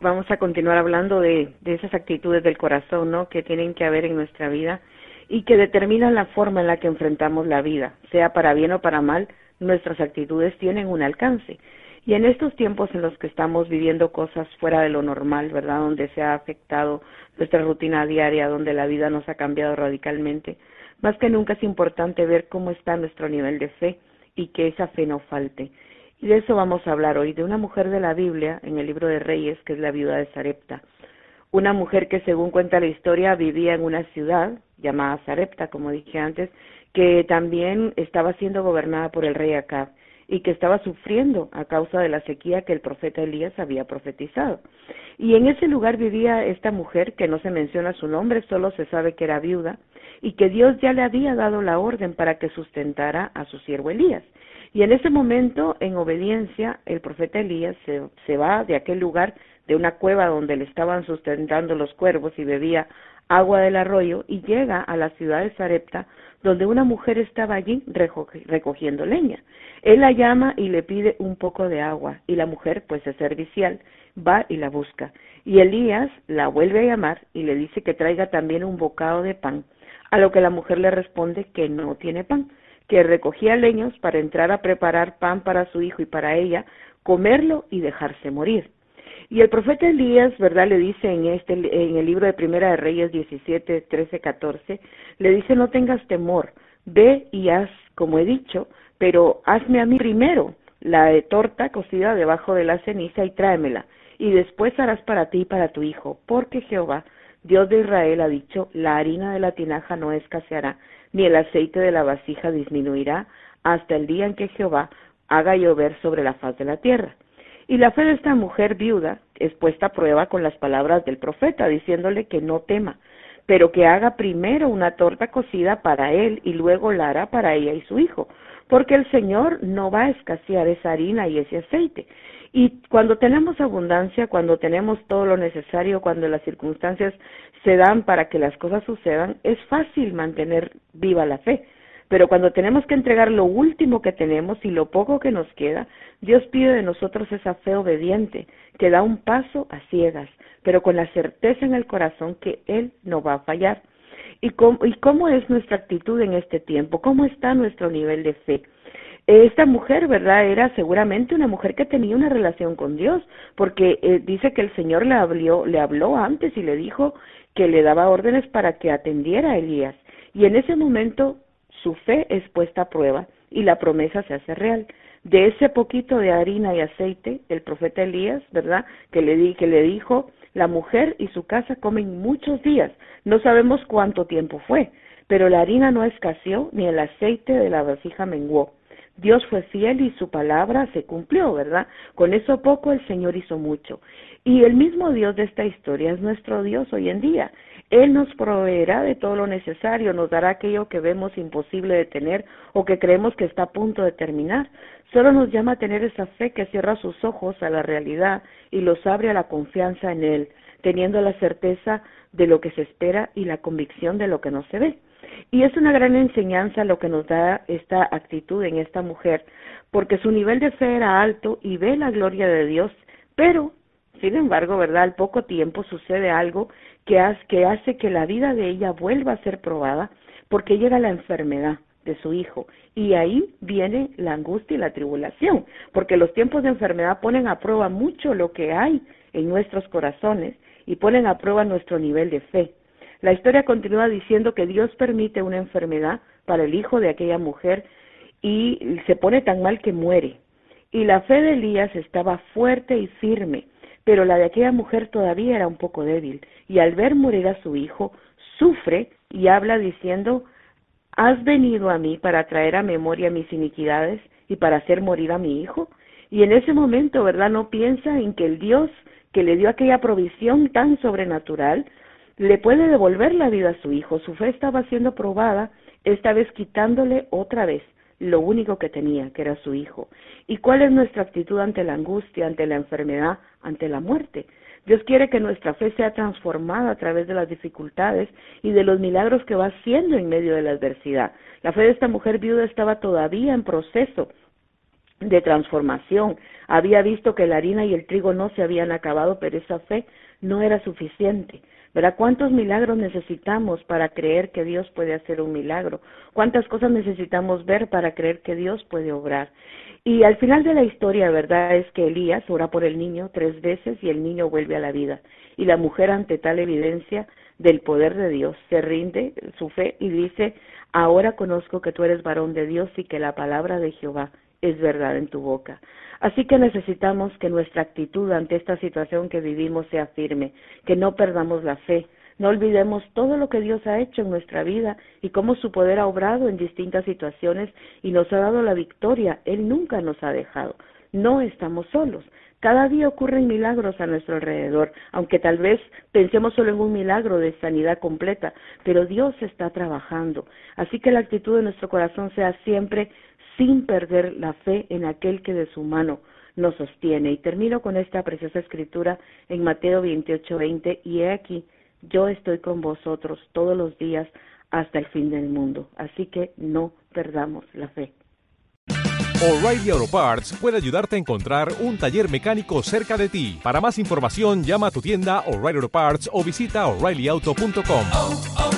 Vamos a continuar hablando de, de esas actitudes del corazón, ¿no? Que tienen que haber en nuestra vida y que determinan la forma en la que enfrentamos la vida, sea para bien o para mal, nuestras actitudes tienen un alcance. Y en estos tiempos en los que estamos viviendo cosas fuera de lo normal, ¿verdad? Donde se ha afectado nuestra rutina diaria, donde la vida nos ha cambiado radicalmente, más que nunca es importante ver cómo está nuestro nivel de fe y que esa fe no falte. Y de eso vamos a hablar hoy, de una mujer de la Biblia en el libro de Reyes, que es la viuda de Sarepta. Una mujer que, según cuenta la historia, vivía en una ciudad llamada Sarepta, como dije antes, que también estaba siendo gobernada por el rey Acab y que estaba sufriendo a causa de la sequía que el profeta Elías había profetizado. Y en ese lugar vivía esta mujer, que no se menciona su nombre, solo se sabe que era viuda, y que Dios ya le había dado la orden para que sustentara a su siervo Elías. Y en ese momento, en obediencia, el profeta Elías se, va de aquel lugar, de una cueva donde le estaban sustentando los cuervos y bebía agua del arroyo, y llega a la ciudad de Sarepta, donde una mujer estaba allí recogiendo leña. Él la llama y le pide un poco de agua, y la mujer, pues es servicial, va y la busca. Y Elías la vuelve a llamar y le dice que traiga también un bocado de pan, a lo que la mujer le responde que no tiene pan que recogía leños para entrar a preparar pan para su hijo y para ella, comerlo y dejarse morir. Y el profeta Elías, ¿verdad? Le dice en este en el libro de Primera de Reyes 17, 13, 14, le dice, "No tengas temor, ve y haz como he dicho, pero hazme a mí primero la de torta cocida debajo de la ceniza y tráemela, y después harás para ti y para tu hijo, porque Jehová, Dios de Israel, ha dicho, la harina de la tinaja no escaseará, ni el aceite de la vasija disminuirá hasta el día en que Jehová haga llover sobre la faz de la tierra. Y la fe de esta mujer viuda es puesta a prueba con las palabras del profeta, diciéndole que no tema, pero que haga primero una torta cocida para él y luego la hará para ella y su hijo, porque el Señor no va a escasear esa harina y ese aceite. Y cuando tenemos abundancia, cuando tenemos todo lo necesario, cuando las circunstancias se dan para que las cosas sucedan, es fácil mantener viva la fe. Pero cuando tenemos que entregar lo último que tenemos y lo poco que nos queda, Dios pide de nosotros esa fe obediente, que da un paso a ciegas, pero con la certeza en el corazón que Él no va a fallar. ¿Y cómo, y es nuestra actitud en este tiempo? ¿Cómo está nuestro nivel de fe? Esta mujer, ¿verdad? Era seguramente una mujer que tenía una relación con Dios, porque eh, dice que el Señor le habló, le habló antes y le dijo que le daba órdenes para que atendiera a Elías. Y en ese momento su fe es puesta a prueba y la promesa se hace real. De ese poquito de harina y aceite, el profeta Elías, ¿verdad? Que le, di, que le dijo, la mujer y su casa comen muchos días. No sabemos cuánto tiempo fue, pero la harina no escaseó ni el aceite de la vasija menguó. Dios fue fiel y su palabra se cumplió, ¿verdad? Con eso poco el Señor hizo mucho. Y el mismo Dios de esta historia es nuestro Dios hoy en día. Él nos proveerá de todo lo necesario, nos dará aquello que vemos imposible de tener o que creemos que está a punto de terminar. Solo nos llama a tener esa fe que cierra sus ojos a la realidad y los abre a la confianza en Él, teniendo la certeza de lo que se espera y la convicción de lo que no se ve. Y es una gran enseñanza lo que nos da esta actitud en esta mujer, porque su nivel de fe era alto y ve la gloria de Dios, pero, sin embargo, ¿verdad? Al poco tiempo sucede algo que hace, que hace que la vida de ella vuelva a ser probada, porque llega la enfermedad de su hijo. Y ahí viene la angustia y la tribulación, porque los tiempos de enfermedad ponen a prueba mucho lo que hay en nuestros corazones y ponen a prueba nuestro nivel de fe. La historia continúa diciendo que Dios permite una enfermedad para el hijo de aquella mujer y se pone tan mal que muere. Y la fe de Elías estaba fuerte y firme, pero la de aquella mujer todavía era un poco débil, y al ver morir a su hijo, sufre y habla diciendo, ¿Has venido a mí para traer a memoria mis iniquidades y para hacer morir a mi hijo? Y en ese momento, ¿verdad? No piensa en que el Dios que le dio aquella provisión tan sobrenatural, le puede devolver la vida a su hijo. Su fe estaba siendo probada, esta vez quitándole otra vez lo único que tenía, que era su hijo. ¿Y cuál es nuestra actitud ante la angustia, ante la enfermedad, ante la muerte? Dios quiere que nuestra fe sea transformada a través de las dificultades y de los milagros que va haciendo en medio de la adversidad. La fe de esta mujer viuda estaba todavía en proceso de transformación. Había visto que la harina y el trigo no se habían acabado, pero esa fe no era suficiente. ¿Verdad? ¿Cuántos milagros necesitamos para creer que Dios puede hacer un milagro? ¿Cuántas cosas necesitamos ver para creer que Dios puede obrar? Y al final de la historia, ¿verdad? Es que Elías ora por el niño tres veces y el niño vuelve a la vida. Y la mujer ante tal evidencia del poder de Dios se rinde su fe y dice, ahora conozco que tú eres varón de Dios y que la palabra de Jehová es verdad en tu boca. Así que necesitamos que nuestra actitud ante esta situación que vivimos sea firme, que no perdamos la fe, no olvidemos todo lo que Dios ha hecho en nuestra vida y cómo su poder ha obrado en distintas situaciones y nos ha dado la victoria. Él nunca nos ha dejado. No estamos solos. Cada día ocurren milagros a nuestro alrededor, aunque tal vez pensemos solo en un milagro de sanidad completa, pero Dios está trabajando. Así que la actitud de nuestro corazón sea siempre sin perder la fe en aquel que de su mano nos sostiene. Y termino con esta preciosa escritura en Mateo 28, 20, y he aquí, yo estoy con vosotros todos los días hasta el fin del mundo. Así que no perdamos la fe. O'Reilly Auto Parts puede ayudarte a encontrar un taller mecánico cerca de ti. Para más información, llama a tu tienda O'Reilly Auto Parts o visita oreillyauto.com.